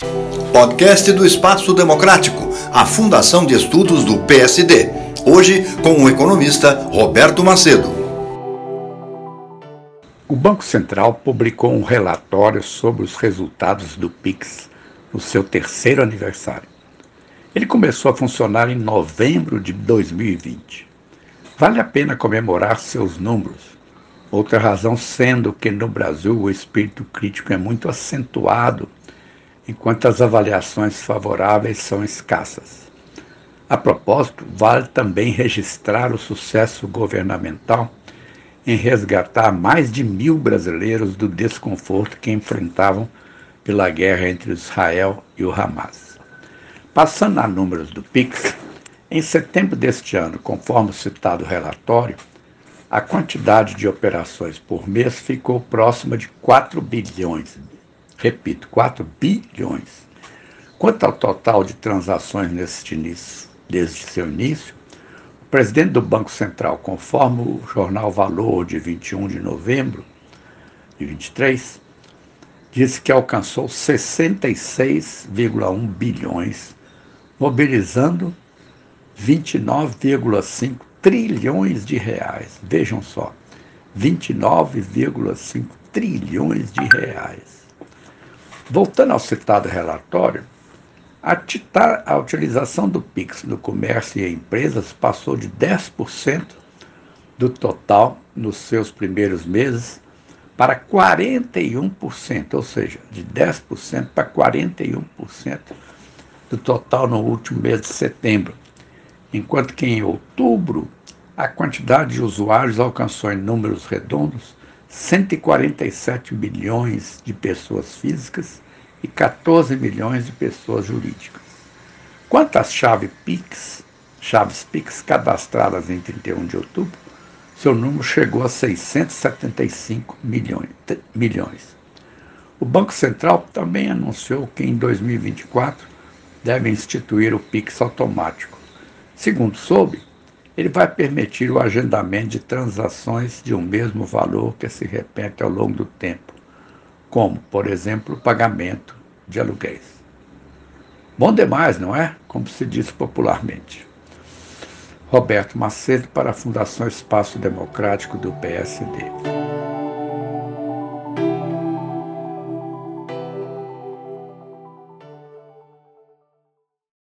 Podcast do Espaço Democrático, a Fundação de Estudos do PSD. Hoje com o economista Roberto Macedo. O Banco Central publicou um relatório sobre os resultados do PIX no seu terceiro aniversário. Ele começou a funcionar em novembro de 2020. Vale a pena comemorar seus números. Outra razão sendo que no Brasil o espírito crítico é muito acentuado enquanto as avaliações favoráveis são escassas. A propósito, vale também registrar o sucesso governamental em resgatar mais de mil brasileiros do desconforto que enfrentavam pela guerra entre Israel e o Hamas. Passando a números do PIX, em setembro deste ano, conforme o citado relatório, a quantidade de operações por mês ficou próxima de 4 bilhões Repito, 4 bilhões. Quanto ao total de transações neste início, desde seu início, o presidente do Banco Central, conforme o jornal Valor de 21 de novembro de 23, disse que alcançou 66,1 bilhões, mobilizando 29,5 trilhões de reais. Vejam só, 29,5 trilhões de reais. Voltando ao citado relatório, a, a utilização do PIX no comércio e empresas passou de 10% do total nos seus primeiros meses para 41%, ou seja, de 10% para 41% do total no último mês de setembro, enquanto que em outubro a quantidade de usuários alcançou em números redondos 147 milhões de pessoas físicas e 14 milhões de pessoas jurídicas. Quanto às chaves PIX, chaves PIX cadastradas em 31 de outubro, seu número chegou a 675 milhões. milhões. O Banco Central também anunciou que em 2024 deve instituir o PIX automático. Segundo soube, ele vai permitir o agendamento de transações de um mesmo valor que se repete ao longo do tempo, como, por exemplo, o pagamento de aluguéis. Bom demais, não é? Como se diz popularmente. Roberto Macedo para a Fundação Espaço Democrático do PSD.